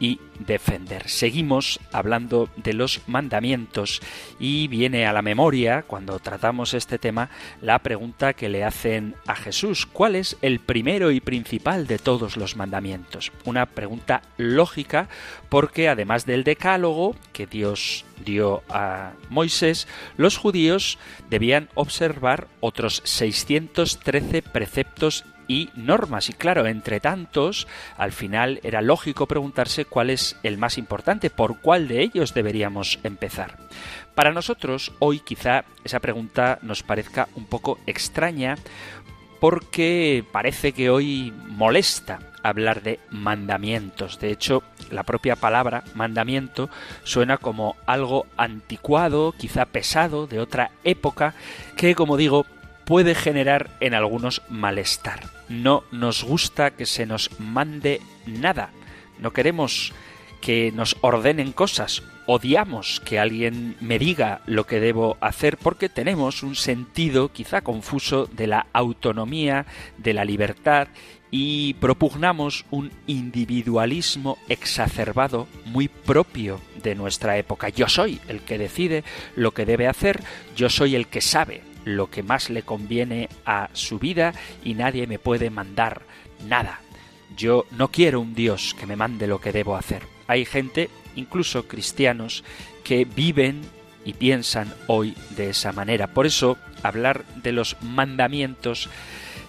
y defender. Seguimos hablando de los mandamientos y viene a la memoria, cuando tratamos este tema, la pregunta que le hacen a Jesús, ¿cuál es el primero y principal de todos los mandamientos? Una pregunta lógica porque además del decálogo que Dios dio a Moisés, los judíos debían observar otros 613 preceptos y normas. Y claro, entre tantos, al final era lógico preguntarse cuál es el más importante, por cuál de ellos deberíamos empezar. Para nosotros, hoy quizá esa pregunta nos parezca un poco extraña porque parece que hoy molesta hablar de mandamientos. De hecho, la propia palabra mandamiento suena como algo anticuado, quizá pesado, de otra época, que, como digo, puede generar en algunos malestar. No nos gusta que se nos mande nada. No queremos que nos ordenen cosas. Odiamos que alguien me diga lo que debo hacer porque tenemos un sentido quizá confuso de la autonomía, de la libertad y propugnamos un individualismo exacerbado muy propio de nuestra época. Yo soy el que decide lo que debe hacer, yo soy el que sabe lo que más le conviene a su vida y nadie me puede mandar nada. Yo no quiero un Dios que me mande lo que debo hacer. Hay gente, incluso cristianos, que viven y piensan hoy de esa manera. Por eso hablar de los mandamientos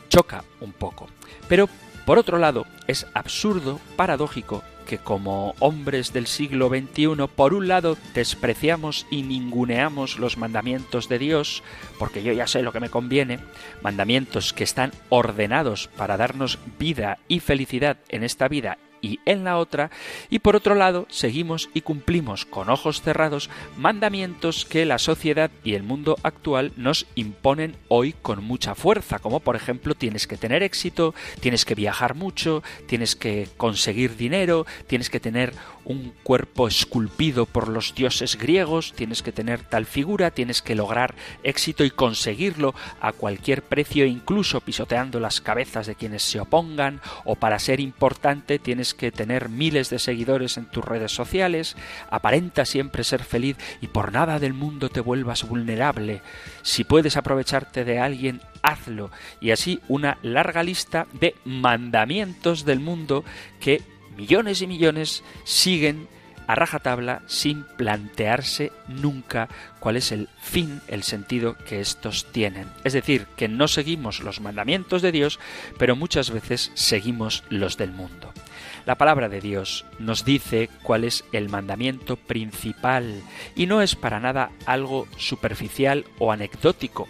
choca un poco. Pero por otro lado, es absurdo, paradójico, que como hombres del siglo XXI, por un lado, despreciamos y ninguneamos los mandamientos de Dios, porque yo ya sé lo que me conviene, mandamientos que están ordenados para darnos vida y felicidad en esta vida y en la otra, y por otro lado seguimos y cumplimos con ojos cerrados mandamientos que la sociedad y el mundo actual nos imponen hoy con mucha fuerza, como por ejemplo tienes que tener éxito, tienes que viajar mucho, tienes que conseguir dinero, tienes que tener un cuerpo esculpido por los dioses griegos, tienes que tener tal figura, tienes que lograr éxito y conseguirlo a cualquier precio, incluso pisoteando las cabezas de quienes se opongan, o para ser importante tienes que tener miles de seguidores en tus redes sociales, aparenta siempre ser feliz y por nada del mundo te vuelvas vulnerable. Si puedes aprovecharte de alguien, hazlo. Y así una larga lista de mandamientos del mundo que millones y millones siguen a rajatabla sin plantearse nunca cuál es el fin, el sentido que estos tienen. Es decir, que no seguimos los mandamientos de Dios, pero muchas veces seguimos los del mundo. La palabra de Dios nos dice cuál es el mandamiento principal y no es para nada algo superficial o anecdótico.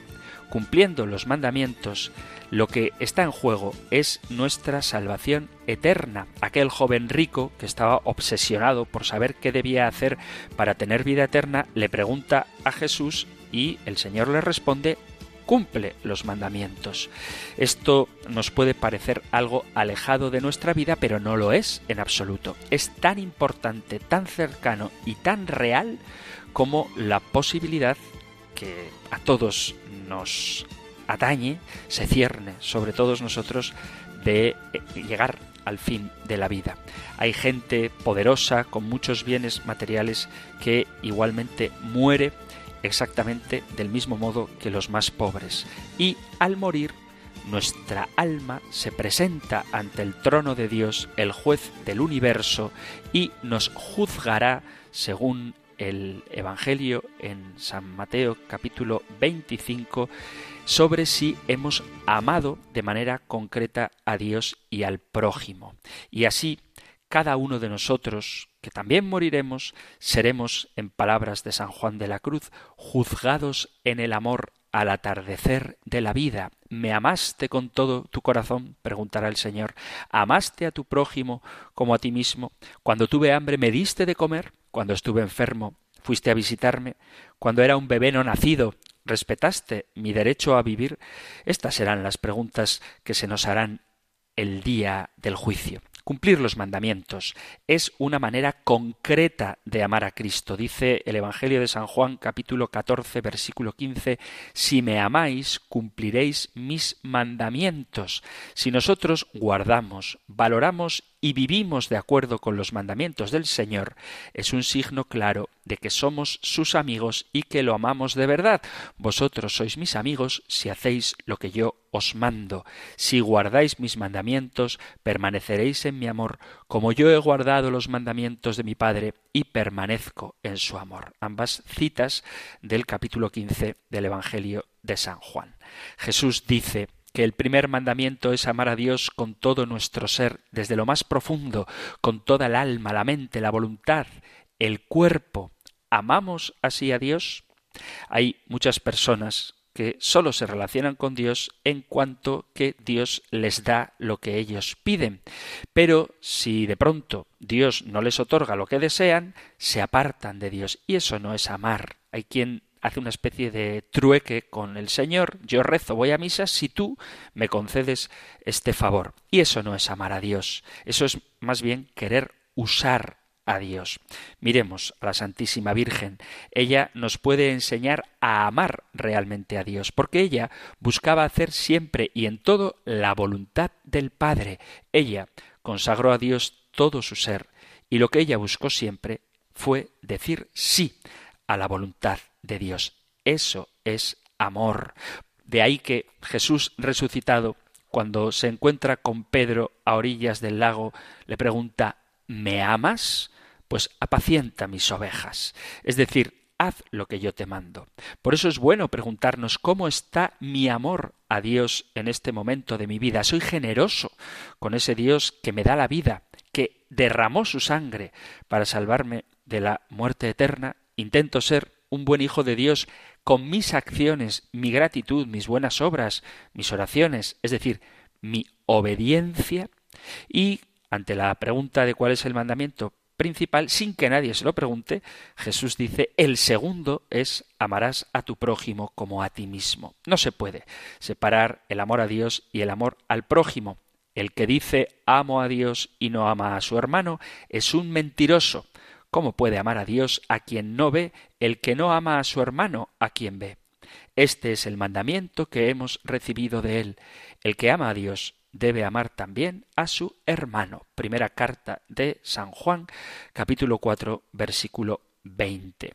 Cumpliendo los mandamientos, lo que está en juego es nuestra salvación eterna. Aquel joven rico que estaba obsesionado por saber qué debía hacer para tener vida eterna le pregunta a Jesús y el Señor le responde cumple los mandamientos. Esto nos puede parecer algo alejado de nuestra vida, pero no lo es en absoluto. Es tan importante, tan cercano y tan real como la posibilidad que a todos nos atañe, se cierne sobre todos nosotros de eh, llegar al fin de la vida. Hay gente poderosa con muchos bienes materiales que igualmente muere exactamente del mismo modo que los más pobres. Y al morir, nuestra alma se presenta ante el trono de Dios, el juez del universo, y nos juzgará según el Evangelio en San Mateo capítulo 25 sobre si hemos amado de manera concreta a Dios y al prójimo. Y así cada uno de nosotros, que también moriremos, seremos, en palabras de San Juan de la Cruz, juzgados en el amor al atardecer de la vida. ¿Me amaste con todo tu corazón? preguntará el Señor. ¿Amaste a tu prójimo como a ti mismo? Cuando tuve hambre, ¿me diste de comer? Cuando estuve enfermo, ¿fuiste a visitarme? Cuando era un bebé no nacido, ¿respetaste mi derecho a vivir? Estas serán las preguntas que se nos harán el día del juicio. Cumplir los mandamientos es una manera concreta de amar a Cristo. Dice el Evangelio de San Juan capítulo 14 versículo 15, Si me amáis, cumpliréis mis mandamientos. Si nosotros guardamos, valoramos y vivimos de acuerdo con los mandamientos del Señor, es un signo claro de que somos sus amigos y que lo amamos de verdad. Vosotros sois mis amigos si hacéis lo que yo os mando. Si guardáis mis mandamientos, permaneceréis en mi amor, como yo he guardado los mandamientos de mi Padre y permanezco en su amor. Ambas citas del capítulo 15 del Evangelio de San Juan. Jesús dice que el primer mandamiento es amar a Dios con todo nuestro ser, desde lo más profundo, con toda el alma, la mente, la voluntad, el cuerpo. ¿Amamos así a Dios? Hay muchas personas que sólo se relacionan con Dios en cuanto que Dios les da lo que ellos piden. Pero si de pronto Dios no les otorga lo que desean, se apartan de Dios. Y eso no es amar. Hay quien hace una especie de trueque con el Señor. Yo rezo, voy a misa si tú me concedes este favor. Y eso no es amar a Dios. Eso es más bien querer usar a Dios. Miremos a la Santísima Virgen. Ella nos puede enseñar a amar realmente a Dios, porque ella buscaba hacer siempre y en todo la voluntad del Padre. Ella consagró a Dios todo su ser, y lo que ella buscó siempre fue decir sí a la voluntad de Dios. Eso es amor. De ahí que Jesús resucitado, cuando se encuentra con Pedro a orillas del lago, le pregunta ¿Me amas? Pues apacienta mis ovejas. Es decir, haz lo que yo te mando. Por eso es bueno preguntarnos cómo está mi amor a Dios en este momento de mi vida. Soy generoso con ese Dios que me da la vida, que derramó su sangre para salvarme de la muerte eterna. Intento ser un buen hijo de Dios con mis acciones, mi gratitud, mis buenas obras, mis oraciones, es decir, mi obediencia y ante la pregunta de cuál es el mandamiento principal, sin que nadie se lo pregunte, Jesús dice, el segundo es amarás a tu prójimo como a ti mismo. No se puede separar el amor a Dios y el amor al prójimo. El que dice amo a Dios y no ama a su hermano es un mentiroso. ¿Cómo puede amar a Dios a quien no ve el que no ama a su hermano a quien ve? Este es el mandamiento que hemos recibido de él. El que ama a Dios debe amar también a su hermano. Primera carta de San Juan, capítulo 4, versículo 20.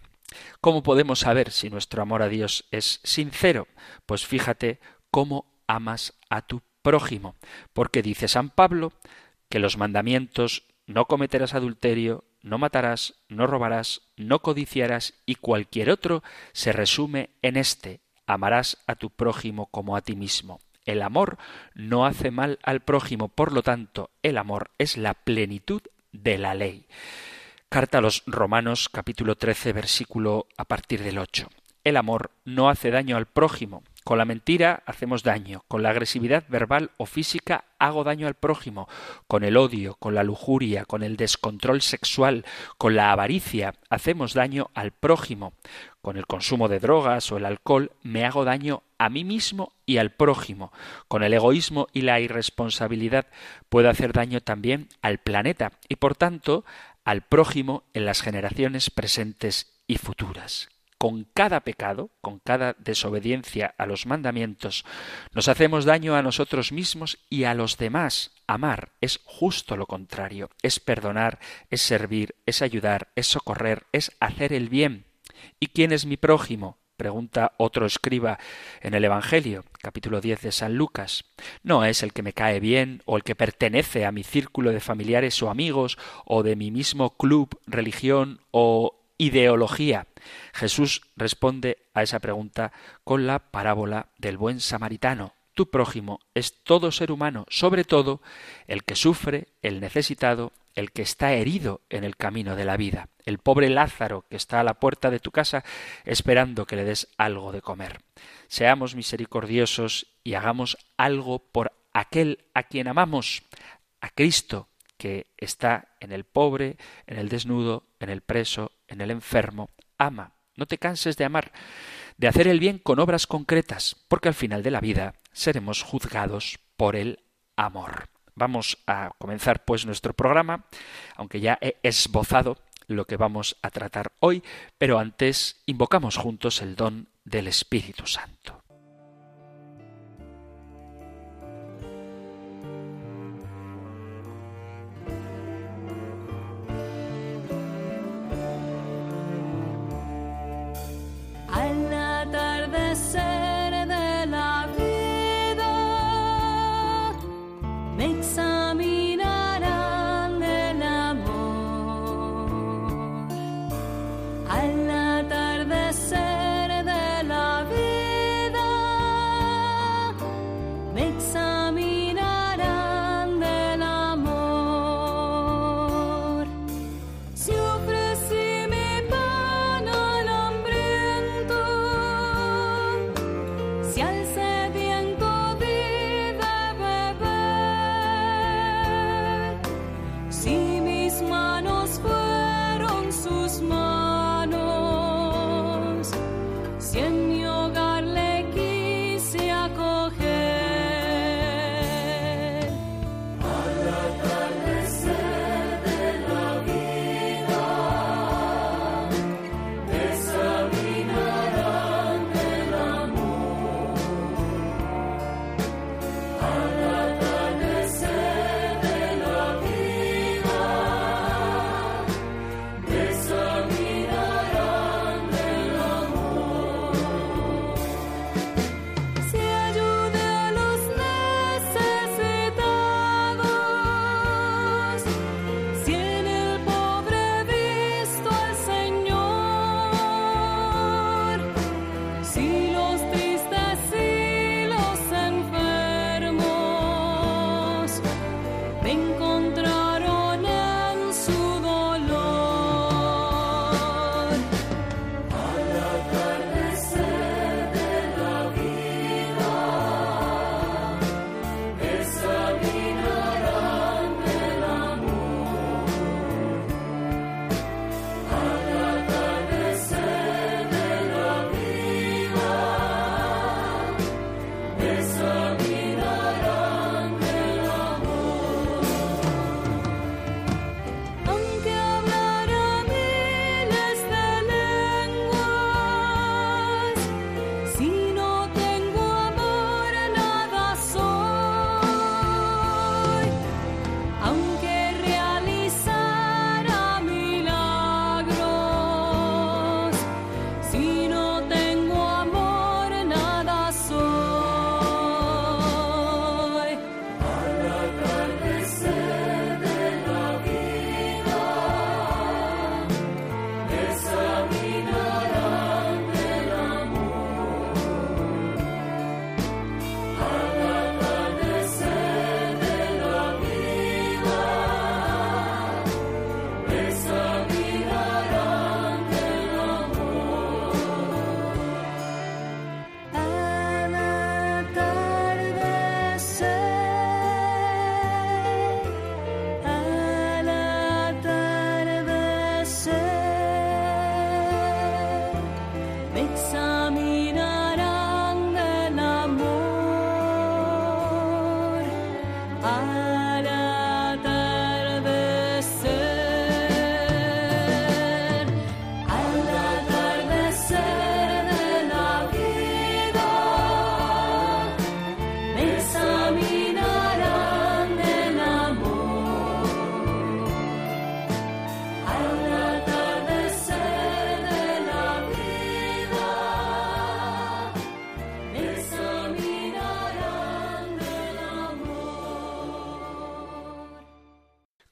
¿Cómo podemos saber si nuestro amor a Dios es sincero? Pues fíjate cómo amas a tu prójimo, porque dice San Pablo que los mandamientos no cometerás adulterio, no matarás, no robarás, no codiciarás y cualquier otro se resume en este amarás a tu prójimo como a ti mismo. El amor no hace mal al prójimo, por lo tanto, el amor es la plenitud de la ley. Carta a los Romanos capítulo 13 versículo a partir del 8. El amor no hace daño al prójimo, con la mentira hacemos daño, con la agresividad verbal o física hago daño al prójimo, con el odio, con la lujuria, con el descontrol sexual, con la avaricia hacemos daño al prójimo, con el consumo de drogas o el alcohol me hago daño a mí mismo y al prójimo, con el egoísmo y la irresponsabilidad puedo hacer daño también al planeta y por tanto al prójimo en las generaciones presentes y futuras con cada pecado, con cada desobediencia a los mandamientos, nos hacemos daño a nosotros mismos y a los demás. Amar es justo lo contrario, es perdonar, es servir, es ayudar, es socorrer, es hacer el bien. ¿Y quién es mi prójimo? pregunta otro escriba en el Evangelio, capítulo 10 de San Lucas. No es el que me cae bien o el que pertenece a mi círculo de familiares o amigos o de mi mismo club, religión o ideología. Jesús responde a esa pregunta con la parábola del buen samaritano. Tu prójimo es todo ser humano, sobre todo el que sufre, el necesitado, el que está herido en el camino de la vida, el pobre Lázaro que está a la puerta de tu casa esperando que le des algo de comer. Seamos misericordiosos y hagamos algo por aquel a quien amamos, a Cristo, que está en el pobre, en el desnudo, en el preso, en el enfermo. Ama, no te canses de amar, de hacer el bien con obras concretas, porque al final de la vida seremos juzgados por el amor. Vamos a comenzar pues nuestro programa, aunque ya he esbozado lo que vamos a tratar hoy, pero antes invocamos juntos el don del Espíritu Santo.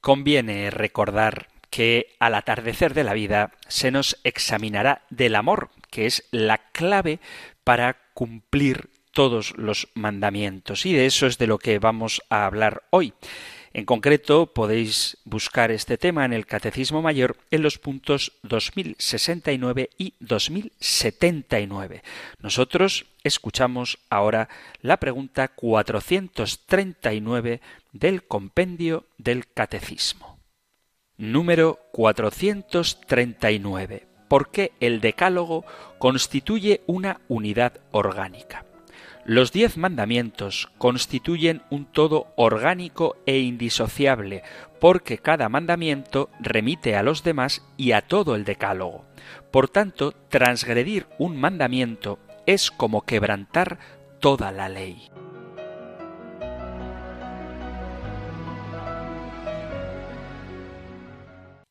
Conviene recordar que al atardecer de la vida se nos examinará del amor, que es la clave para cumplir todos los mandamientos. Y de eso es de lo que vamos a hablar hoy. En concreto, podéis buscar este tema en el Catecismo Mayor en los puntos 2069 y 2079. Nosotros escuchamos ahora la pregunta 439 del compendio del Catecismo. Número 439. ¿Por qué el Decálogo constituye una unidad orgánica? Los diez mandamientos constituyen un todo orgánico e indisociable, porque cada mandamiento remite a los demás y a todo el decálogo. Por tanto, transgredir un mandamiento es como quebrantar toda la ley.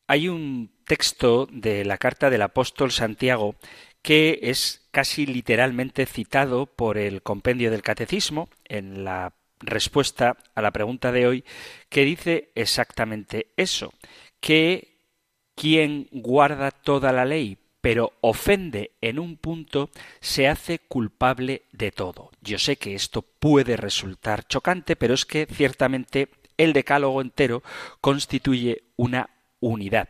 Hay un texto de la carta del apóstol Santiago que es casi literalmente citado por el compendio del catecismo en la respuesta a la pregunta de hoy, que dice exactamente eso, que quien guarda toda la ley pero ofende en un punto, se hace culpable de todo. Yo sé que esto puede resultar chocante, pero es que ciertamente el decálogo entero constituye una unidad.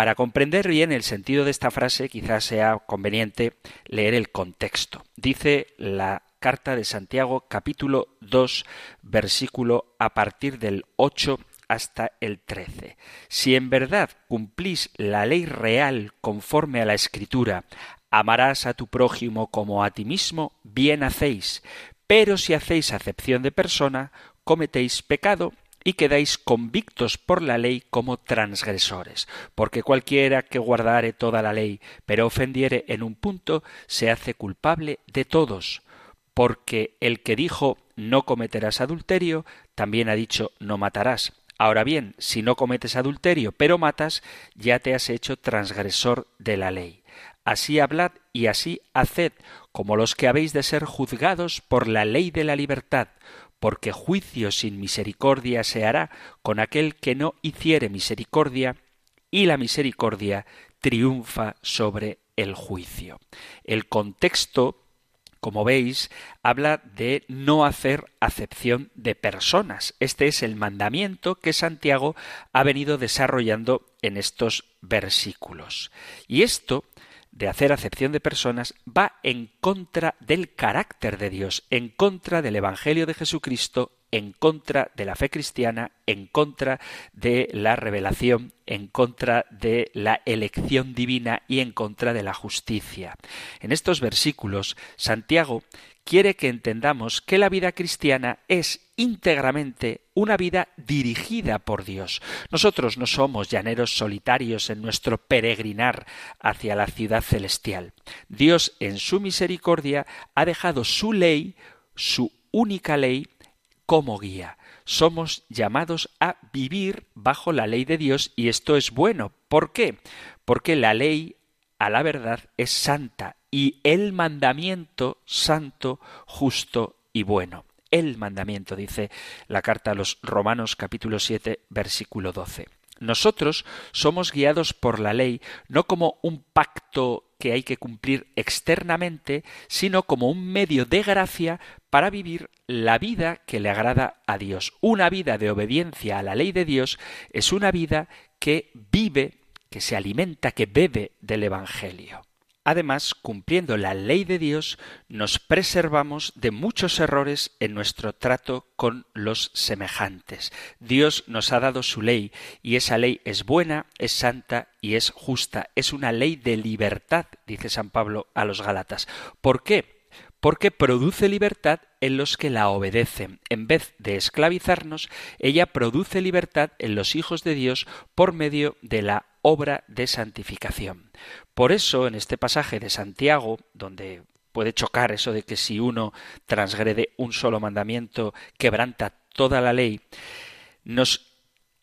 Para comprender bien el sentido de esta frase, quizás sea conveniente leer el contexto. Dice la carta de Santiago capítulo 2 versículo a partir del 8 hasta el 13. Si en verdad cumplís la ley real conforme a la Escritura, amarás a tu prójimo como a ti mismo, bien hacéis, pero si hacéis acepción de persona, cometéis pecado y quedáis convictos por la ley como transgresores, porque cualquiera que guardare toda la ley, pero ofendiere en un punto, se hace culpable de todos, porque el que dijo no cometerás adulterio, también ha dicho no matarás. Ahora bien, si no cometes adulterio, pero matas, ya te has hecho transgresor de la ley. Así hablad y así haced, como los que habéis de ser juzgados por la ley de la libertad, porque juicio sin misericordia se hará con aquel que no hiciere misericordia, y la misericordia triunfa sobre el juicio. El contexto, como veis, habla de no hacer acepción de personas. Este es el mandamiento que Santiago ha venido desarrollando en estos versículos. Y esto de hacer acepción de personas va en contra del carácter de Dios, en contra del Evangelio de Jesucristo, en contra de la fe cristiana, en contra de la revelación, en contra de la elección divina y en contra de la justicia. En estos versículos, Santiago quiere que entendamos que la vida cristiana es íntegramente una vida dirigida por Dios. Nosotros no somos llaneros solitarios en nuestro peregrinar hacia la ciudad celestial. Dios en su misericordia ha dejado su ley, su única ley, como guía. Somos llamados a vivir bajo la ley de Dios y esto es bueno. ¿Por qué? Porque la ley a la verdad es santa y el mandamiento santo, justo y bueno. El mandamiento, dice la carta a los Romanos capítulo 7 versículo 12. Nosotros somos guiados por la ley no como un pacto que hay que cumplir externamente, sino como un medio de gracia para vivir la vida que le agrada a Dios. Una vida de obediencia a la ley de Dios es una vida que vive, que se alimenta, que bebe del Evangelio. Además, cumpliendo la ley de Dios, nos preservamos de muchos errores en nuestro trato con los semejantes. Dios nos ha dado su ley, y esa ley es buena, es santa y es justa. Es una ley de libertad, dice San Pablo a los Gálatas. ¿Por qué? porque produce libertad en los que la obedecen. En vez de esclavizarnos, ella produce libertad en los hijos de Dios por medio de la obra de santificación. Por eso, en este pasaje de Santiago, donde puede chocar eso de que si uno transgrede un solo mandamiento, quebranta toda la ley, nos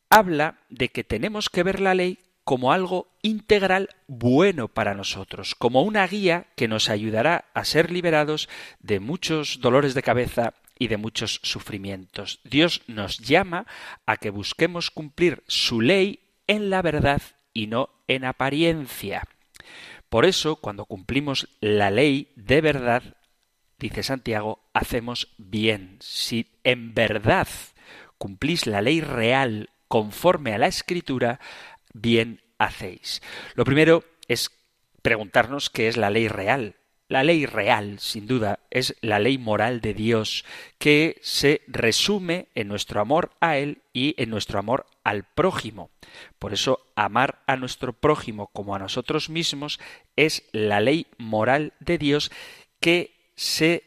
habla de que tenemos que ver la ley como algo integral bueno para nosotros, como una guía que nos ayudará a ser liberados de muchos dolores de cabeza y de muchos sufrimientos. Dios nos llama a que busquemos cumplir su ley en la verdad y no en apariencia. Por eso, cuando cumplimos la ley de verdad, dice Santiago, hacemos bien. Si en verdad cumplís la ley real conforme a la escritura, bien hacéis. Lo primero es preguntarnos qué es la ley real. La ley real, sin duda, es la ley moral de Dios, que se resume en nuestro amor a Él y en nuestro amor al prójimo. Por eso, amar a nuestro prójimo como a nosotros mismos es la ley moral de Dios que se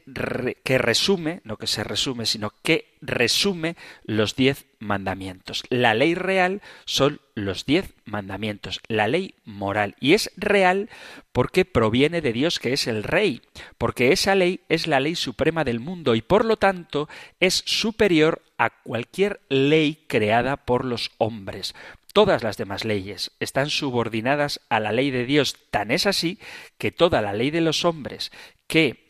que resume, no que se resume, sino que resume los diez mandamientos. La ley real son los diez mandamientos, la ley moral. Y es real porque proviene de Dios que es el Rey, porque esa ley es la ley suprema del mundo y por lo tanto es superior a cualquier ley creada por los hombres. Todas las demás leyes están subordinadas a la ley de Dios. Tan es así que toda la ley de los hombres que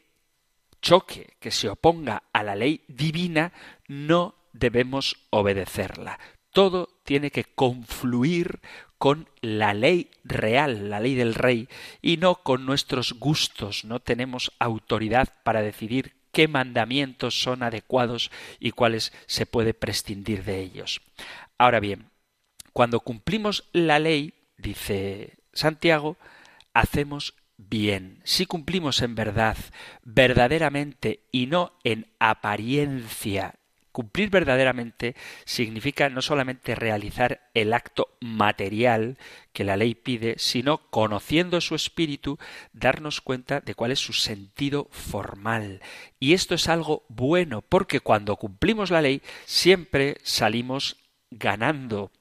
choque, que se oponga a la ley divina, no debemos obedecerla. Todo tiene que confluir con la ley real, la ley del rey, y no con nuestros gustos. No tenemos autoridad para decidir qué mandamientos son adecuados y cuáles se puede prescindir de ellos. Ahora bien, cuando cumplimos la ley, dice Santiago, hacemos bien, si cumplimos en verdad, verdaderamente y no en apariencia, Cumplir verdaderamente significa no solamente realizar el acto material que la ley pide, sino conociendo su espíritu, darnos cuenta de cuál es su sentido formal. Y esto es algo bueno, porque cuando cumplimos la ley siempre salimos ganando.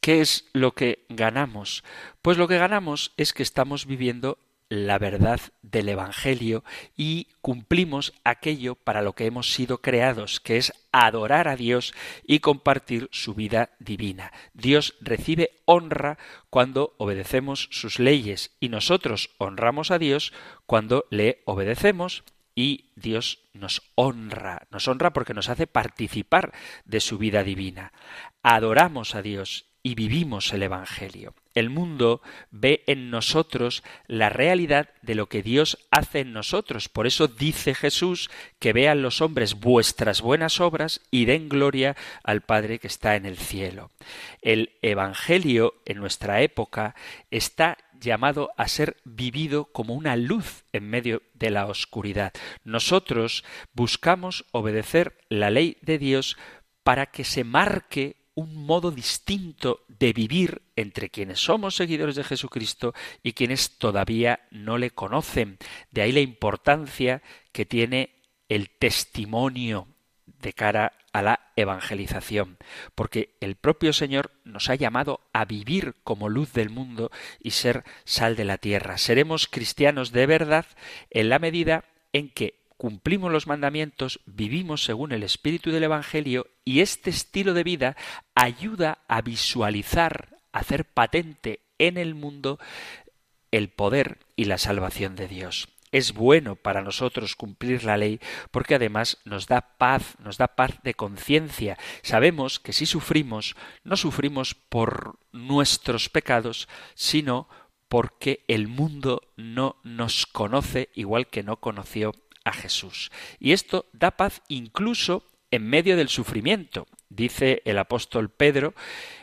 ¿Qué es lo que ganamos? Pues lo que ganamos es que estamos viviendo la verdad del Evangelio y cumplimos aquello para lo que hemos sido creados, que es adorar a Dios y compartir su vida divina. Dios recibe honra cuando obedecemos sus leyes y nosotros honramos a Dios cuando le obedecemos y Dios nos honra, nos honra porque nos hace participar de su vida divina. Adoramos a Dios y vivimos el Evangelio. El mundo ve en nosotros la realidad de lo que Dios hace en nosotros. Por eso dice Jesús que vean los hombres vuestras buenas obras y den gloria al Padre que está en el cielo. El Evangelio en nuestra época está llamado a ser vivido como una luz en medio de la oscuridad. Nosotros buscamos obedecer la ley de Dios para que se marque un modo distinto de vivir entre quienes somos seguidores de Jesucristo y quienes todavía no le conocen. De ahí la importancia que tiene el testimonio de cara a la evangelización, porque el propio Señor nos ha llamado a vivir como luz del mundo y ser sal de la tierra. Seremos cristianos de verdad en la medida en que cumplimos los mandamientos, vivimos según el espíritu del Evangelio y este estilo de vida ayuda a visualizar, a hacer patente en el mundo el poder y la salvación de Dios. Es bueno para nosotros cumplir la ley porque además nos da paz, nos da paz de conciencia. Sabemos que si sufrimos, no sufrimos por nuestros pecados, sino porque el mundo no nos conoce igual que no conoció a Jesús. Y esto da paz incluso en medio del sufrimiento. Dice el apóstol Pedro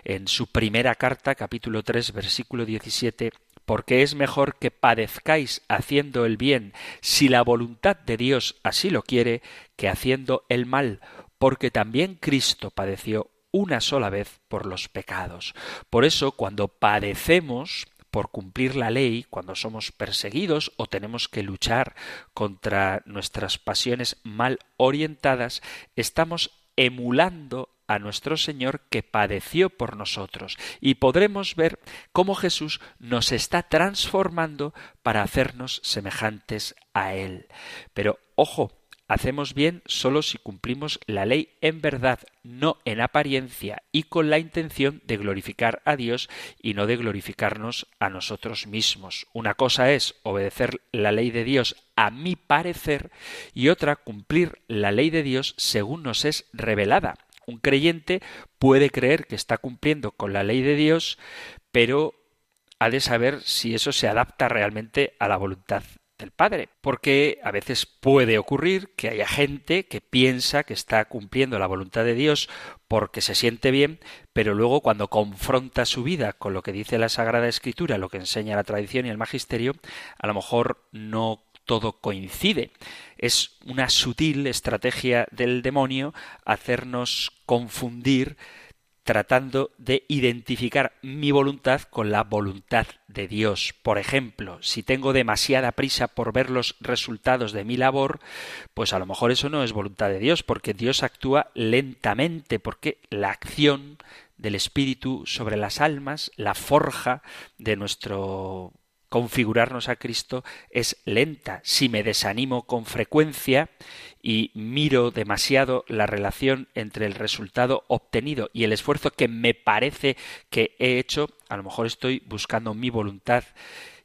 en su primera carta, capítulo 3, versículo 17, porque es mejor que padezcáis haciendo el bien, si la voluntad de Dios así lo quiere, que haciendo el mal, porque también Cristo padeció una sola vez por los pecados. Por eso, cuando padecemos, por cumplir la ley, cuando somos perseguidos o tenemos que luchar contra nuestras pasiones mal orientadas, estamos emulando a nuestro Señor que padeció por nosotros y podremos ver cómo Jesús nos está transformando para hacernos semejantes a Él. Pero ojo, Hacemos bien solo si cumplimos la ley en verdad, no en apariencia y con la intención de glorificar a Dios y no de glorificarnos a nosotros mismos. Una cosa es obedecer la ley de Dios a mi parecer y otra cumplir la ley de Dios según nos es revelada. Un creyente puede creer que está cumpliendo con la ley de Dios, pero ha de saber si eso se adapta realmente a la voluntad del Padre, porque a veces puede ocurrir que haya gente que piensa que está cumpliendo la voluntad de Dios porque se siente bien, pero luego cuando confronta su vida con lo que dice la Sagrada Escritura, lo que enseña la tradición y el magisterio, a lo mejor no todo coincide. Es una sutil estrategia del demonio hacernos confundir tratando de identificar mi voluntad con la voluntad de Dios. Por ejemplo, si tengo demasiada prisa por ver los resultados de mi labor, pues a lo mejor eso no es voluntad de Dios, porque Dios actúa lentamente, porque la acción del Espíritu sobre las almas, la forja de nuestro configurarnos a Cristo es lenta. Si me desanimo con frecuencia y miro demasiado la relación entre el resultado obtenido y el esfuerzo que me parece que he hecho, a lo mejor estoy buscando mi voluntad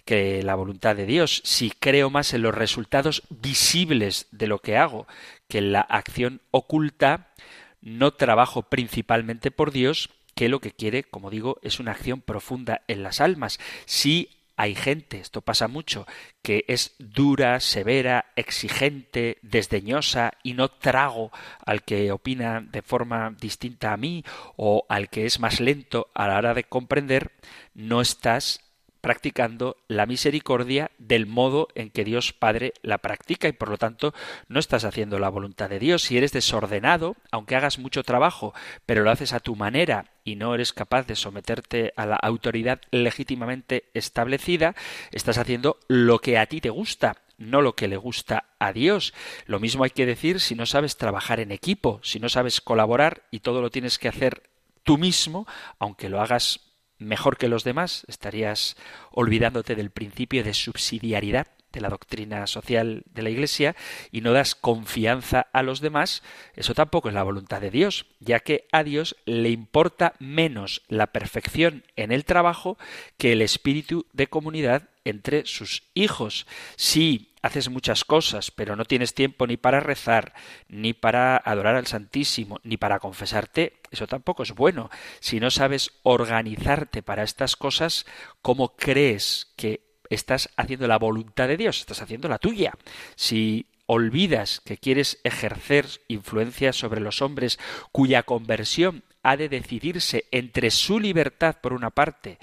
que la voluntad de Dios. Si creo más en los resultados visibles de lo que hago que en la acción oculta, no trabajo principalmente por Dios, que lo que quiere, como digo, es una acción profunda en las almas. Si hay gente, esto pasa mucho, que es dura, severa, exigente, desdeñosa y no trago al que opina de forma distinta a mí o al que es más lento a la hora de comprender, no estás practicando la misericordia del modo en que Dios Padre la practica y por lo tanto no estás haciendo la voluntad de Dios. Si eres desordenado, aunque hagas mucho trabajo, pero lo haces a tu manera y no eres capaz de someterte a la autoridad legítimamente establecida, estás haciendo lo que a ti te gusta, no lo que le gusta a Dios. Lo mismo hay que decir si no sabes trabajar en equipo, si no sabes colaborar y todo lo tienes que hacer tú mismo, aunque lo hagas mejor que los demás, estarías olvidándote del principio de subsidiariedad de la doctrina social de la Iglesia y no das confianza a los demás, eso tampoco es la voluntad de Dios, ya que a Dios le importa menos la perfección en el trabajo que el espíritu de comunidad entre sus hijos. Si haces muchas cosas, pero no tienes tiempo ni para rezar, ni para adorar al Santísimo, ni para confesarte, eso tampoco es bueno. Si no sabes organizarte para estas cosas, ¿cómo crees que estás haciendo la voluntad de Dios? Estás haciendo la tuya. Si olvidas que quieres ejercer influencia sobre los hombres cuya conversión ha de decidirse entre su libertad por una parte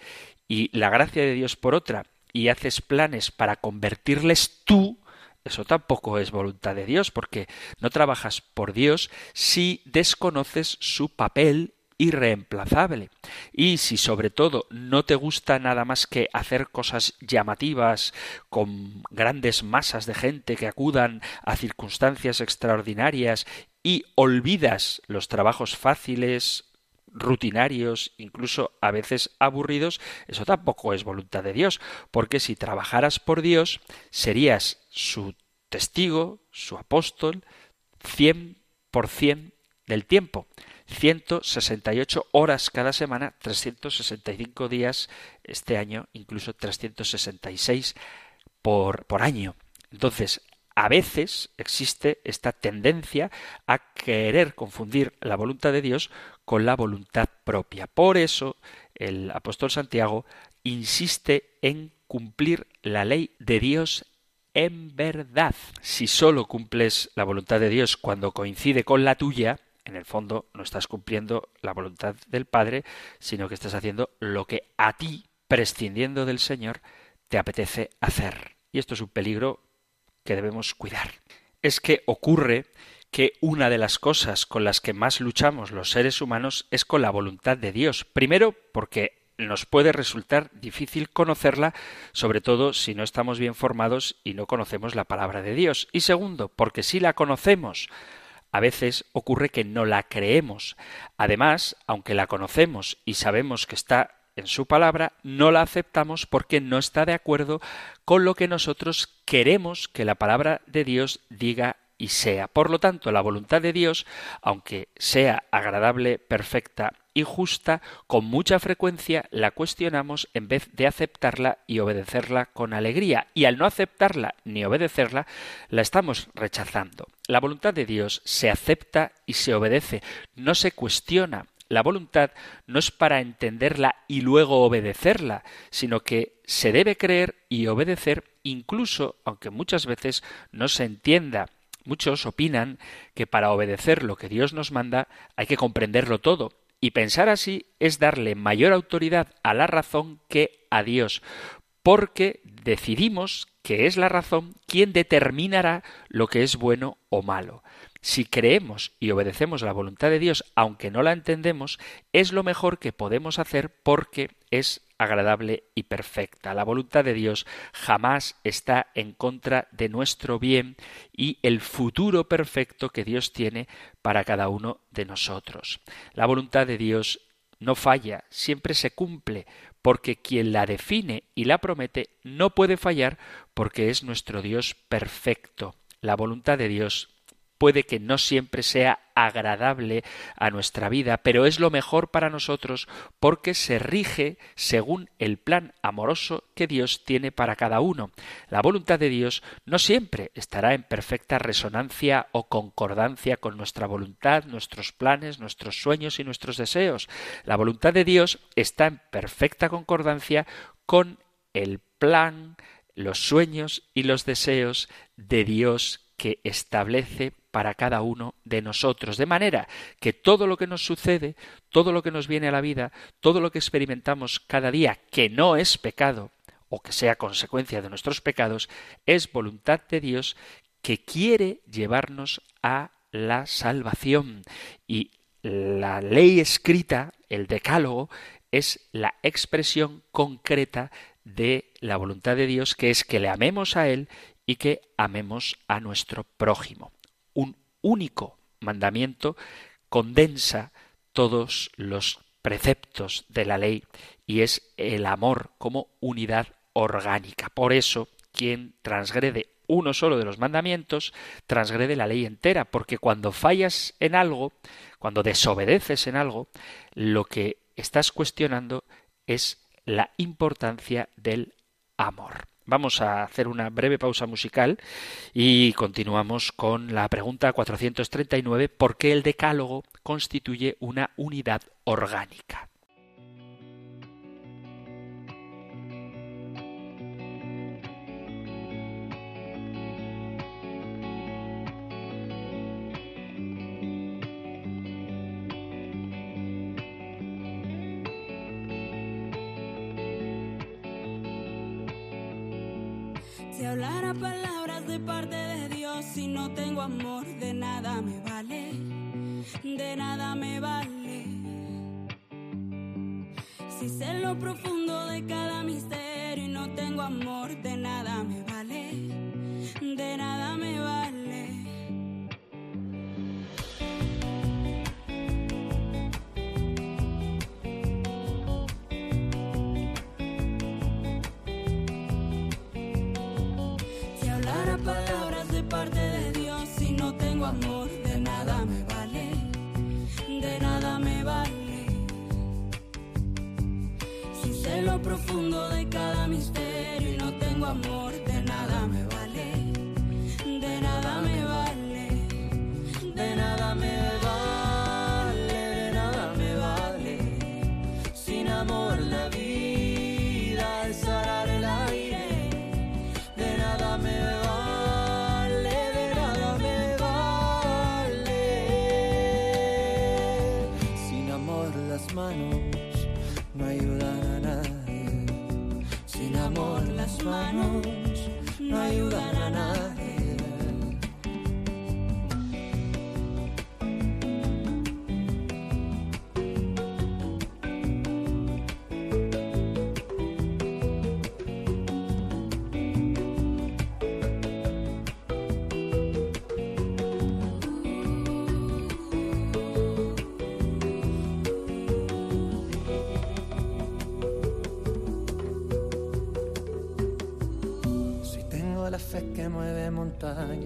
y la gracia de Dios por otra, y haces planes para convertirles tú, eso tampoco es voluntad de Dios, porque no trabajas por Dios si desconoces su papel irreemplazable. Y si sobre todo no te gusta nada más que hacer cosas llamativas con grandes masas de gente que acudan a circunstancias extraordinarias y olvidas los trabajos fáciles, rutinarios, incluso a veces aburridos, eso tampoco es voluntad de Dios, porque si trabajaras por Dios, serías su testigo, su apóstol, cien por cien del tiempo. 168 horas cada semana, 365 días este año, incluso 366 por, por año. Entonces, a veces existe esta tendencia a querer confundir la voluntad de Dios con la voluntad propia. Por eso el apóstol Santiago insiste en cumplir la ley de Dios en verdad. Si solo cumples la voluntad de Dios cuando coincide con la tuya, en el fondo no estás cumpliendo la voluntad del Padre, sino que estás haciendo lo que a ti, prescindiendo del Señor, te apetece hacer. Y esto es un peligro que debemos cuidar. Es que ocurre que una de las cosas con las que más luchamos los seres humanos es con la voluntad de Dios. Primero, porque nos puede resultar difícil conocerla, sobre todo si no estamos bien formados y no conocemos la palabra de Dios. Y segundo, porque si la conocemos, a veces ocurre que no la creemos. Además, aunque la conocemos y sabemos que está en su palabra, no la aceptamos porque no está de acuerdo con lo que nosotros queremos que la palabra de Dios diga y sea. Por lo tanto, la voluntad de Dios, aunque sea agradable, perfecta y justa, con mucha frecuencia la cuestionamos en vez de aceptarla y obedecerla con alegría. Y al no aceptarla ni obedecerla, la estamos rechazando. La voluntad de Dios se acepta y se obedece, no se cuestiona. La voluntad no es para entenderla y luego obedecerla, sino que se debe creer y obedecer incluso aunque muchas veces no se entienda. Muchos opinan que para obedecer lo que Dios nos manda hay que comprenderlo todo, y pensar así es darle mayor autoridad a la razón que a Dios, porque decidimos que es la razón quien determinará lo que es bueno o malo. Si creemos y obedecemos la voluntad de Dios, aunque no la entendemos, es lo mejor que podemos hacer porque es agradable y perfecta. La voluntad de Dios jamás está en contra de nuestro bien y el futuro perfecto que Dios tiene para cada uno de nosotros. La voluntad de Dios no falla, siempre se cumple, porque quien la define y la promete no puede fallar porque es nuestro Dios perfecto. La voluntad de Dios puede que no siempre sea agradable a nuestra vida, pero es lo mejor para nosotros porque se rige según el plan amoroso que Dios tiene para cada uno. La voluntad de Dios no siempre estará en perfecta resonancia o concordancia con nuestra voluntad, nuestros planes, nuestros sueños y nuestros deseos. La voluntad de Dios está en perfecta concordancia con el plan, los sueños y los deseos de Dios que establece para cada uno de nosotros. De manera que todo lo que nos sucede, todo lo que nos viene a la vida, todo lo que experimentamos cada día que no es pecado, o que sea consecuencia de nuestros pecados, es voluntad de Dios que quiere llevarnos a la salvación. Y la ley escrita, el decálogo, es la expresión concreta de la voluntad de Dios, que es que le amemos a Él y que amemos a nuestro prójimo único mandamiento condensa todos los preceptos de la ley y es el amor como unidad orgánica. Por eso, quien transgrede uno solo de los mandamientos, transgrede la ley entera, porque cuando fallas en algo, cuando desobedeces en algo, lo que estás cuestionando es la importancia del amor. Vamos a hacer una breve pausa musical y continuamos con la pregunta 439, ¿por qué el decálogo constituye una unidad orgánica? Hablara palabras de parte de Dios si no tengo amor, de nada me vale, de nada me vale. Si sé lo profundo de cada misterio y no tengo amor, de nada me vale, de nada me vale.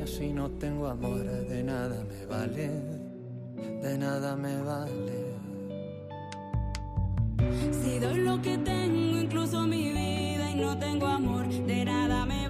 Si no tengo amor, de nada me vale, de nada me vale. Si doy lo que tengo, incluso mi vida, y no tengo amor, de nada me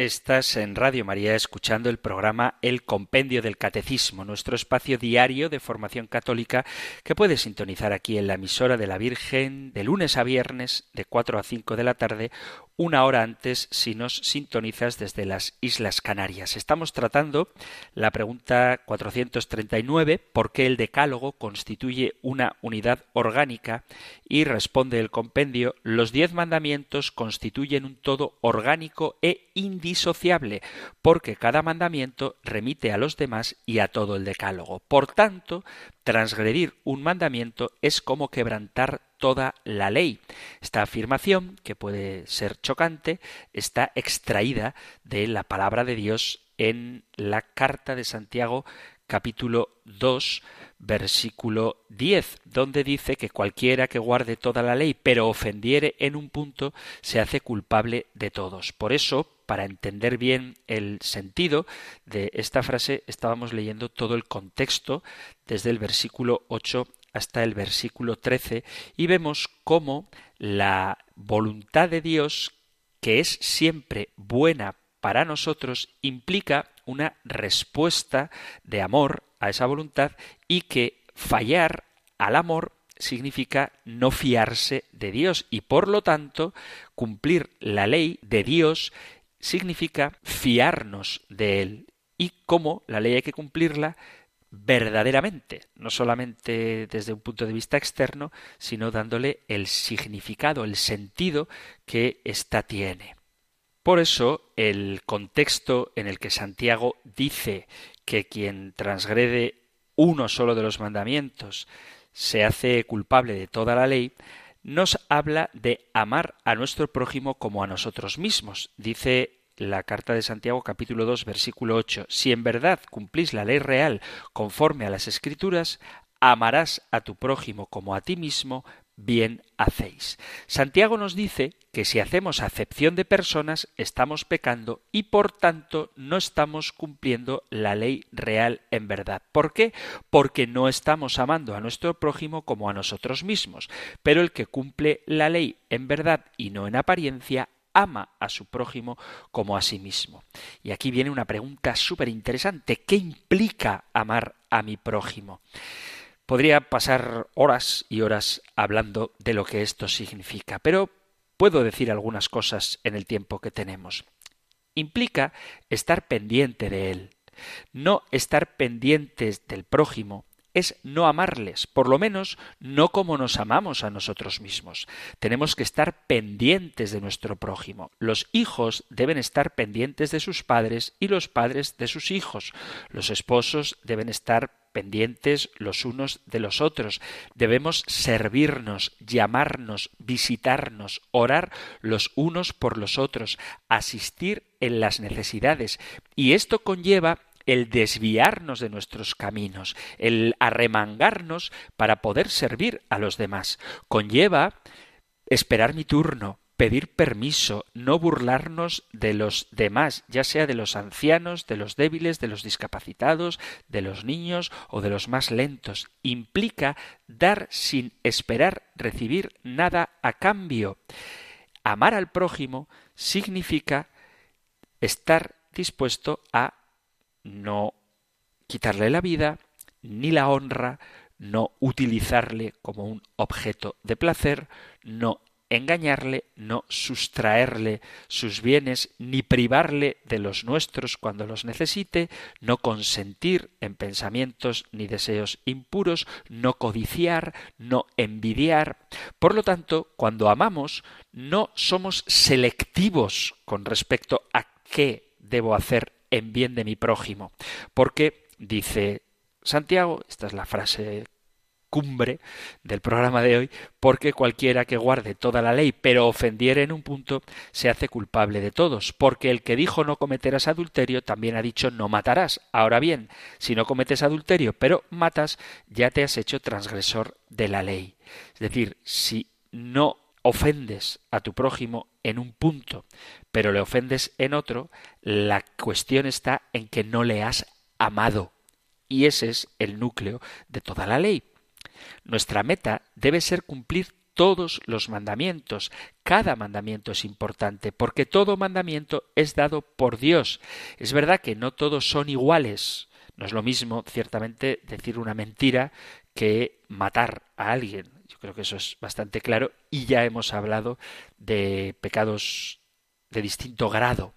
Estás en Radio María escuchando el programa El Compendio del Catecismo, nuestro espacio diario de formación católica que puedes sintonizar aquí en la emisora de la Virgen de lunes a viernes de 4 a 5 de la tarde, una hora antes si nos sintonizas desde las Islas Canarias. Estamos tratando la pregunta 439, ¿por qué el decálogo constituye una unidad orgánica? Y responde el compendio, los diez mandamientos constituyen un todo orgánico e indisociable, porque cada mandamiento remite a los demás y a todo el decálogo. Por tanto, transgredir un mandamiento es como quebrantar toda la ley. Esta afirmación, que puede ser chocante, está extraída de la palabra de Dios en la carta de Santiago capítulo 2 versículo 10, donde dice que cualquiera que guarde toda la ley pero ofendiere en un punto se hace culpable de todos. Por eso, para entender bien el sentido de esta frase, estábamos leyendo todo el contexto desde el versículo 8 hasta el versículo 13 y vemos cómo la voluntad de Dios, que es siempre buena para nosotros, implica una respuesta de amor a esa voluntad y que fallar al amor significa no fiarse de Dios y por lo tanto cumplir la ley de Dios significa fiarnos de Él y cómo la ley hay que cumplirla verdaderamente, no solamente desde un punto de vista externo, sino dándole el significado, el sentido que ésta tiene. Por eso, el contexto en el que Santiago dice que quien transgrede uno solo de los mandamientos se hace culpable de toda la ley, nos habla de amar a nuestro prójimo como a nosotros mismos. Dice la carta de Santiago capítulo 2 versículo 8, si en verdad cumplís la ley real conforme a las escrituras, amarás a tu prójimo como a ti mismo, bien hacéis. Santiago nos dice que si hacemos acepción de personas estamos pecando y por tanto no estamos cumpliendo la ley real en verdad. ¿Por qué? Porque no estamos amando a nuestro prójimo como a nosotros mismos. Pero el que cumple la ley en verdad y no en apariencia ama a su prójimo como a sí mismo. Y aquí viene una pregunta súper interesante. ¿Qué implica amar a mi prójimo? Podría pasar horas y horas hablando de lo que esto significa, pero puedo decir algunas cosas en el tiempo que tenemos. Implica estar pendiente de él, no estar pendientes del prójimo, es no amarles, por lo menos no como nos amamos a nosotros mismos. Tenemos que estar pendientes de nuestro prójimo. Los hijos deben estar pendientes de sus padres y los padres de sus hijos. Los esposos deben estar pendientes los unos de los otros. Debemos servirnos, llamarnos, visitarnos, orar los unos por los otros, asistir en las necesidades. Y esto conlleva el desviarnos de nuestros caminos, el arremangarnos para poder servir a los demás. Conlleva esperar mi turno, pedir permiso, no burlarnos de los demás, ya sea de los ancianos, de los débiles, de los discapacitados, de los niños o de los más lentos. Implica dar sin esperar recibir nada a cambio. Amar al prójimo significa estar dispuesto a no quitarle la vida, ni la honra, no utilizarle como un objeto de placer, no engañarle, no sustraerle sus bienes, ni privarle de los nuestros cuando los necesite, no consentir en pensamientos ni deseos impuros, no codiciar, no envidiar. Por lo tanto, cuando amamos, no somos selectivos con respecto a qué debo hacer en bien de mi prójimo, porque dice Santiago, esta es la frase cumbre del programa de hoy, porque cualquiera que guarde toda la ley, pero ofendiere en un punto, se hace culpable de todos, porque el que dijo no cometerás adulterio, también ha dicho no matarás. Ahora bien, si no cometes adulterio, pero matas, ya te has hecho transgresor de la ley. Es decir, si no ofendes a tu prójimo en un punto, pero le ofendes en otro, la cuestión está en que no le has amado. Y ese es el núcleo de toda la ley. Nuestra meta debe ser cumplir todos los mandamientos. Cada mandamiento es importante porque todo mandamiento es dado por Dios. Es verdad que no todos son iguales. No es lo mismo, ciertamente, decir una mentira que matar a alguien. Creo que eso es bastante claro y ya hemos hablado de pecados de distinto grado.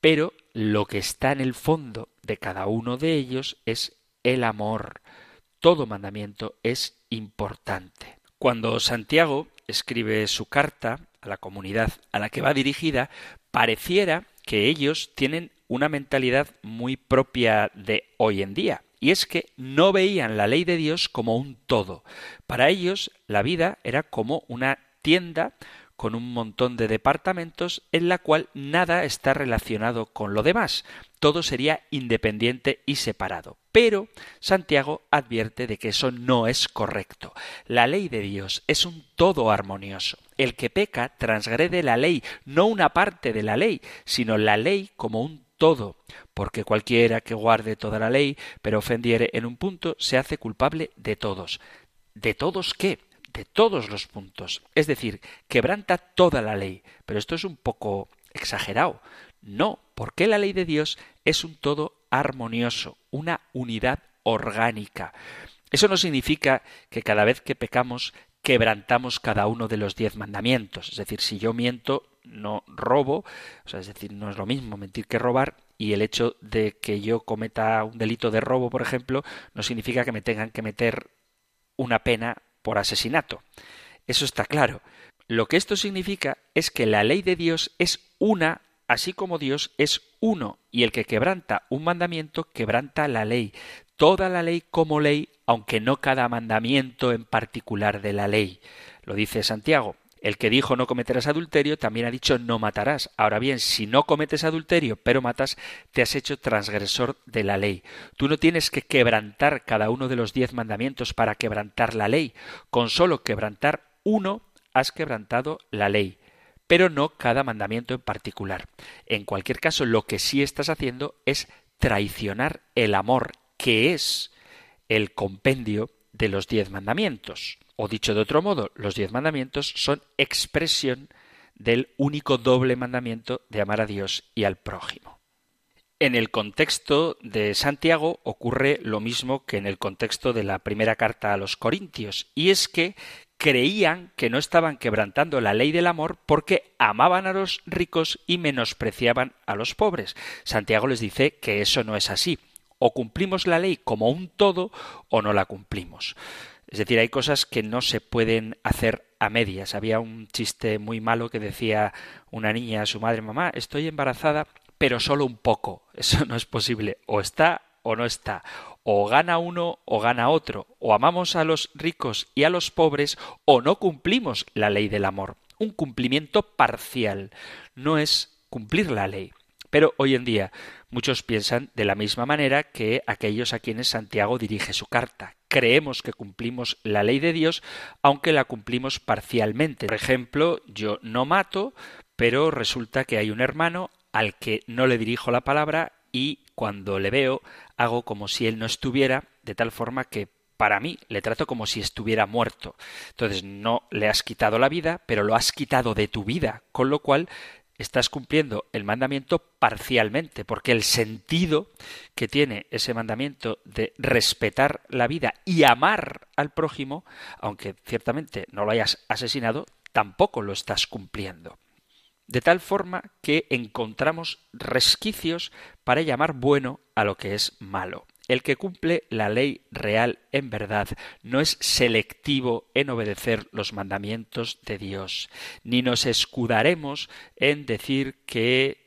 Pero lo que está en el fondo de cada uno de ellos es el amor todo mandamiento es importante. Cuando Santiago escribe su carta a la comunidad a la que va dirigida, pareciera que ellos tienen una mentalidad muy propia de hoy en día. Y es que no veían la ley de Dios como un todo. Para ellos la vida era como una tienda con un montón de departamentos en la cual nada está relacionado con lo demás. Todo sería independiente y separado. Pero Santiago advierte de que eso no es correcto. La ley de Dios es un todo armonioso. El que peca transgrede la ley, no una parte de la ley, sino la ley como un todo, porque cualquiera que guarde toda la ley, pero ofendiere en un punto, se hace culpable de todos. ¿De todos qué? de todos los puntos. Es decir, quebranta toda la ley. Pero esto es un poco exagerado. No, porque la ley de Dios es un todo armonioso, una unidad orgánica. Eso no significa que cada vez que pecamos quebrantamos cada uno de los diez mandamientos. Es decir, si yo miento, no robo, o sea, es decir, no es lo mismo mentir que robar, y el hecho de que yo cometa un delito de robo, por ejemplo, no significa que me tengan que meter una pena por asesinato. Eso está claro. Lo que esto significa es que la ley de Dios es una, así como Dios es uno, y el que quebranta un mandamiento quebranta la ley, toda la ley como ley, aunque no cada mandamiento en particular de la ley. Lo dice Santiago. El que dijo no cometerás adulterio también ha dicho no matarás. Ahora bien, si no cometes adulterio pero matas, te has hecho transgresor de la ley. Tú no tienes que quebrantar cada uno de los diez mandamientos para quebrantar la ley. Con solo quebrantar uno has quebrantado la ley pero no cada mandamiento en particular. En cualquier caso, lo que sí estás haciendo es traicionar el amor, que es el compendio de los diez mandamientos. O dicho de otro modo, los diez mandamientos son expresión del único doble mandamiento de amar a Dios y al prójimo. En el contexto de Santiago ocurre lo mismo que en el contexto de la primera carta a los Corintios, y es que creían que no estaban quebrantando la ley del amor porque amaban a los ricos y menospreciaban a los pobres. Santiago les dice que eso no es así. O cumplimos la ley como un todo o no la cumplimos. Es decir, hay cosas que no se pueden hacer a medias. Había un chiste muy malo que decía una niña a su madre, mamá, estoy embarazada, pero solo un poco. Eso no es posible. O está o no está. O gana uno o gana otro. O amamos a los ricos y a los pobres o no cumplimos la ley del amor. Un cumplimiento parcial. No es cumplir la ley. Pero hoy en día muchos piensan de la misma manera que aquellos a quienes Santiago dirige su carta. Creemos que cumplimos la ley de Dios, aunque la cumplimos parcialmente. Por ejemplo, yo no mato, pero resulta que hay un hermano al que no le dirijo la palabra y cuando le veo hago como si él no estuviera, de tal forma que para mí le trato como si estuviera muerto. Entonces no le has quitado la vida, pero lo has quitado de tu vida, con lo cual estás cumpliendo el mandamiento parcialmente, porque el sentido que tiene ese mandamiento de respetar la vida y amar al prójimo, aunque ciertamente no lo hayas asesinado, tampoco lo estás cumpliendo. De tal forma que encontramos resquicios para llamar bueno a lo que es malo. El que cumple la ley real en verdad no es selectivo en obedecer los mandamientos de Dios, ni nos escudaremos en decir que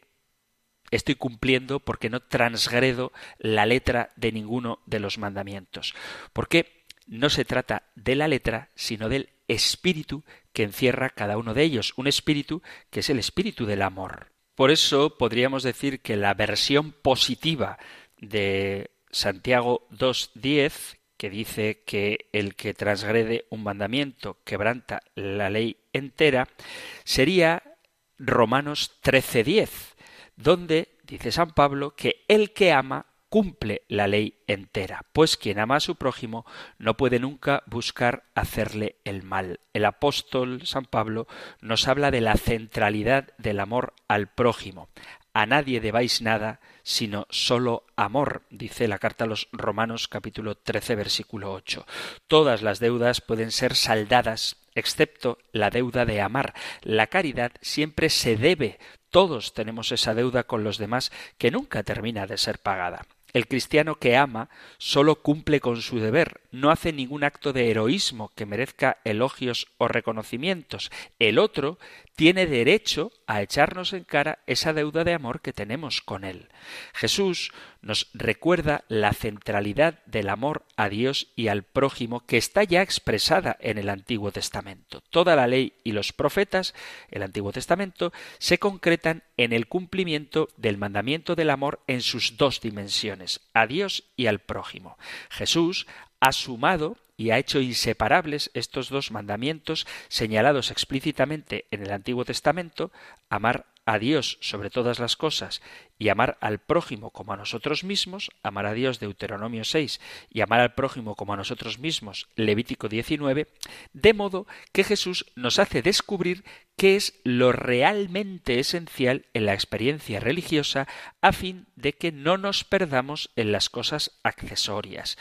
estoy cumpliendo porque no transgredo la letra de ninguno de los mandamientos. Porque no se trata de la letra, sino del espíritu que encierra cada uno de ellos, un espíritu que es el espíritu del amor. Por eso podríamos decir que la versión positiva de Santiago 2.10, que dice que el que transgrede un mandamiento quebranta la ley entera, sería Romanos 13.10, donde dice San Pablo que el que ama cumple la ley entera, pues quien ama a su prójimo no puede nunca buscar hacerle el mal. El apóstol San Pablo nos habla de la centralidad del amor al prójimo. A nadie debáis nada, sino solo amor, dice la carta a los Romanos capítulo 13 versículo 8. Todas las deudas pueden ser saldadas, excepto la deuda de amar. La caridad siempre se debe. Todos tenemos esa deuda con los demás que nunca termina de ser pagada. El cristiano que ama solo cumple con su deber, no hace ningún acto de heroísmo que merezca elogios o reconocimientos. El otro tiene derecho a echarnos en cara esa deuda de amor que tenemos con él. Jesús nos recuerda la centralidad del amor a Dios y al prójimo que está ya expresada en el Antiguo Testamento. Toda la ley y los profetas, el Antiguo Testamento, se concretan en el cumplimiento del mandamiento del amor en sus dos dimensiones, a Dios y al prójimo. Jesús ha sumado y ha hecho inseparables estos dos mandamientos señalados explícitamente en el Antiguo Testamento, amar a Dios sobre todas las cosas y amar al prójimo como a nosotros mismos, amar a Dios Deuteronomio 6 y amar al prójimo como a nosotros mismos Levítico 19, de modo que Jesús nos hace descubrir qué es lo realmente esencial en la experiencia religiosa a fin de que no nos perdamos en las cosas accesorias.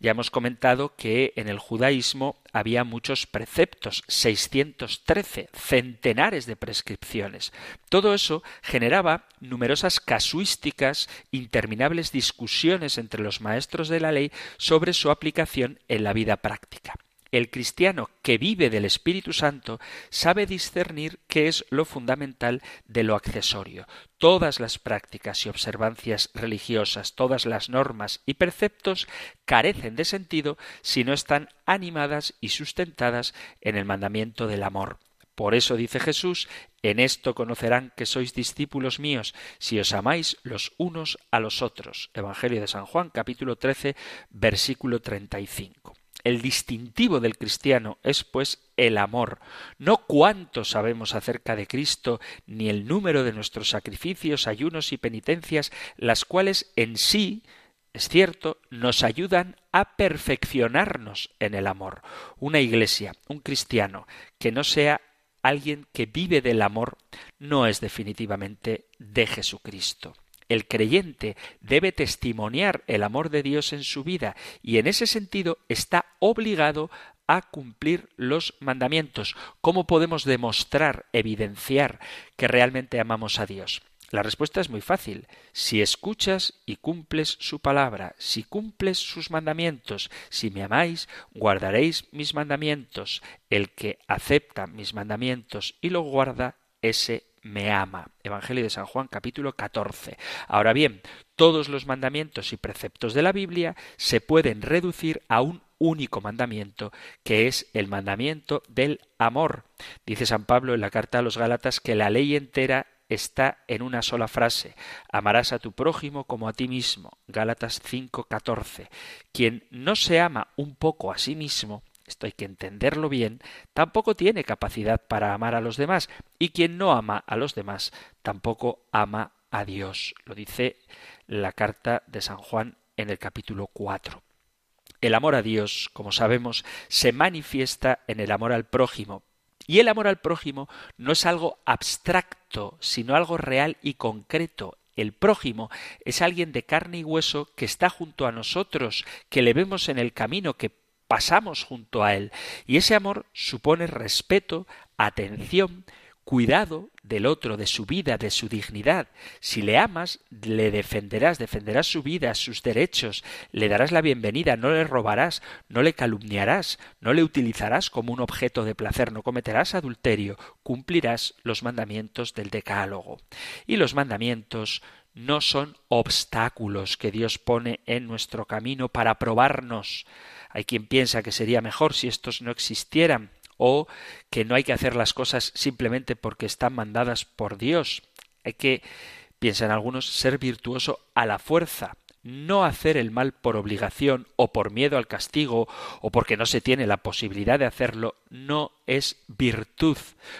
Ya hemos comentado que en el judaísmo había muchos preceptos, 613, centenares de prescripciones. Todo eso generaba numerosas casuísticas, interminables discusiones entre los maestros de la ley sobre su aplicación en la vida práctica. El cristiano que vive del Espíritu Santo sabe discernir qué es lo fundamental de lo accesorio. Todas las prácticas y observancias religiosas, todas las normas y preceptos carecen de sentido si no están animadas y sustentadas en el mandamiento del amor. Por eso dice Jesús, en esto conocerán que sois discípulos míos, si os amáis los unos a los otros. Evangelio de San Juan, capítulo 13, versículo 35. El distintivo del cristiano es, pues, el amor, no cuánto sabemos acerca de Cristo, ni el número de nuestros sacrificios, ayunos y penitencias, las cuales en sí, es cierto, nos ayudan a perfeccionarnos en el amor. Una iglesia, un cristiano, que no sea alguien que vive del amor, no es definitivamente de Jesucristo. El creyente debe testimoniar el amor de Dios en su vida y en ese sentido está obligado a cumplir los mandamientos. ¿Cómo podemos demostrar, evidenciar que realmente amamos a Dios? La respuesta es muy fácil. Si escuchas y cumples su palabra, si cumples sus mandamientos, si me amáis, guardaréis mis mandamientos. El que acepta mis mandamientos y lo guarda, ese me ama. Evangelio de San Juan capítulo 14. Ahora bien, todos los mandamientos y preceptos de la Biblia se pueden reducir a un único mandamiento, que es el mandamiento del amor. Dice San Pablo en la carta a los Gálatas que la ley entera está en una sola frase. Amarás a tu prójimo como a ti mismo. Gálatas 5:14. Quien no se ama un poco a sí mismo, esto hay que entenderlo bien, tampoco tiene capacidad para amar a los demás, y quien no ama a los demás tampoco ama a Dios. Lo dice la carta de San Juan en el capítulo 4. El amor a Dios, como sabemos, se manifiesta en el amor al prójimo, y el amor al prójimo no es algo abstracto, sino algo real y concreto. El prójimo es alguien de carne y hueso que está junto a nosotros, que le vemos en el camino, que pasamos junto a Él. Y ese amor supone respeto, atención, cuidado del otro, de su vida, de su dignidad. Si le amas, le defenderás, defenderás su vida, sus derechos, le darás la bienvenida, no le robarás, no le calumniarás, no le utilizarás como un objeto de placer, no cometerás adulterio, cumplirás los mandamientos del decálogo. Y los mandamientos no son obstáculos que Dios pone en nuestro camino para probarnos. Hay quien piensa que sería mejor si estos no existieran o que no hay que hacer las cosas simplemente porque están mandadas por Dios. Hay que, piensan algunos, ser virtuoso a la fuerza, no hacer el mal por obligación o por miedo al castigo o porque no se tiene la posibilidad de hacerlo no es virtud.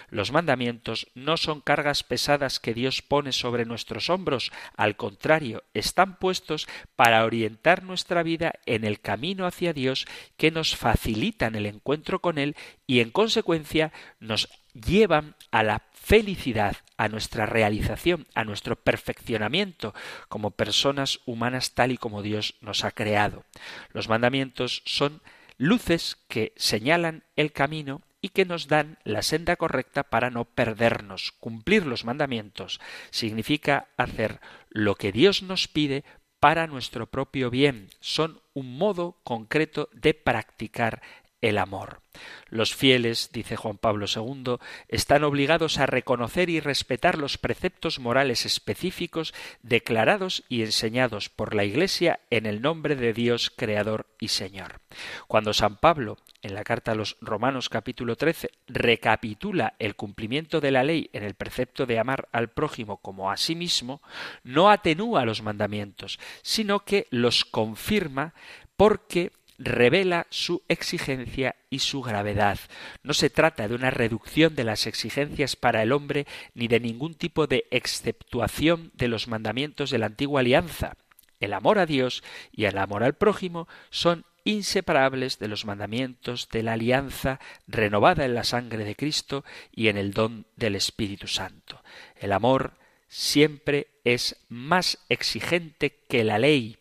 Los mandamientos no son cargas pesadas que Dios pone sobre nuestros hombros, al contrario, están puestos para orientar nuestra vida en el camino hacia Dios que nos facilitan el encuentro con Él y en consecuencia nos llevan a la felicidad, a nuestra realización, a nuestro perfeccionamiento como personas humanas tal y como Dios nos ha creado. Los mandamientos son luces que señalan el camino y que nos dan la senda correcta para no perdernos. Cumplir los mandamientos significa hacer lo que Dios nos pide para nuestro propio bien. Son un modo concreto de practicar el amor. Los fieles, dice Juan Pablo II, están obligados a reconocer y respetar los preceptos morales específicos declarados y enseñados por la Iglesia en el nombre de Dios Creador y Señor. Cuando San Pablo, en la carta a los Romanos capítulo 13, recapitula el cumplimiento de la ley en el precepto de amar al prójimo como a sí mismo, no atenúa los mandamientos, sino que los confirma porque revela su exigencia y su gravedad. No se trata de una reducción de las exigencias para el hombre ni de ningún tipo de exceptuación de los mandamientos de la antigua alianza. El amor a Dios y el amor al prójimo son inseparables de los mandamientos de la alianza renovada en la sangre de Cristo y en el don del Espíritu Santo. El amor siempre es más exigente que la ley,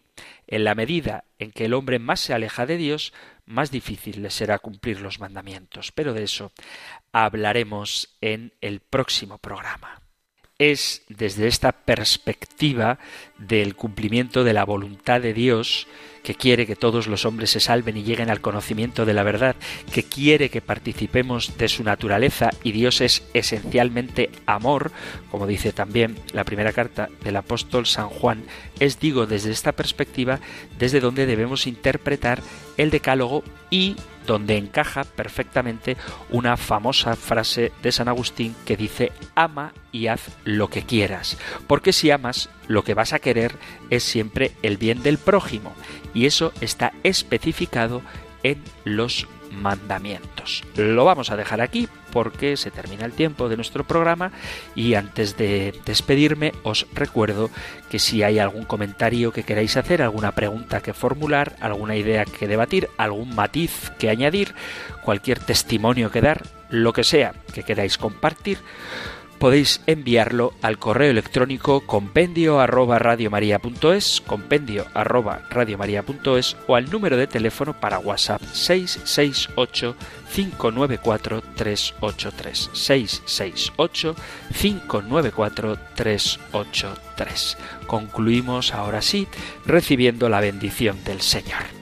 en la medida en que el hombre más se aleja de Dios, más difícil le será cumplir los mandamientos. Pero de eso hablaremos en el próximo programa es desde esta perspectiva del cumplimiento de la voluntad de Dios, que quiere que todos los hombres se salven y lleguen al conocimiento de la verdad, que quiere que participemos de su naturaleza y Dios es esencialmente amor, como dice también la primera carta del apóstol San Juan, es digo desde esta perspectiva desde donde debemos interpretar el decálogo y donde encaja perfectamente una famosa frase de San Agustín que dice ama y haz lo que quieras, porque si amas, lo que vas a querer es siempre el bien del prójimo, y eso está especificado en los mandamientos. Lo vamos a dejar aquí porque se termina el tiempo de nuestro programa y antes de despedirme os recuerdo que si hay algún comentario que queráis hacer, alguna pregunta que formular, alguna idea que debatir, algún matiz que añadir, cualquier testimonio que dar, lo que sea que queráis compartir, podéis enviarlo al correo electrónico compendio arroba radiomaria.es, compendio arroba radiomaria.es o al número de teléfono para WhatsApp 668 594 383 668 594 383. Concluimos ahora sí recibiendo la bendición del Señor.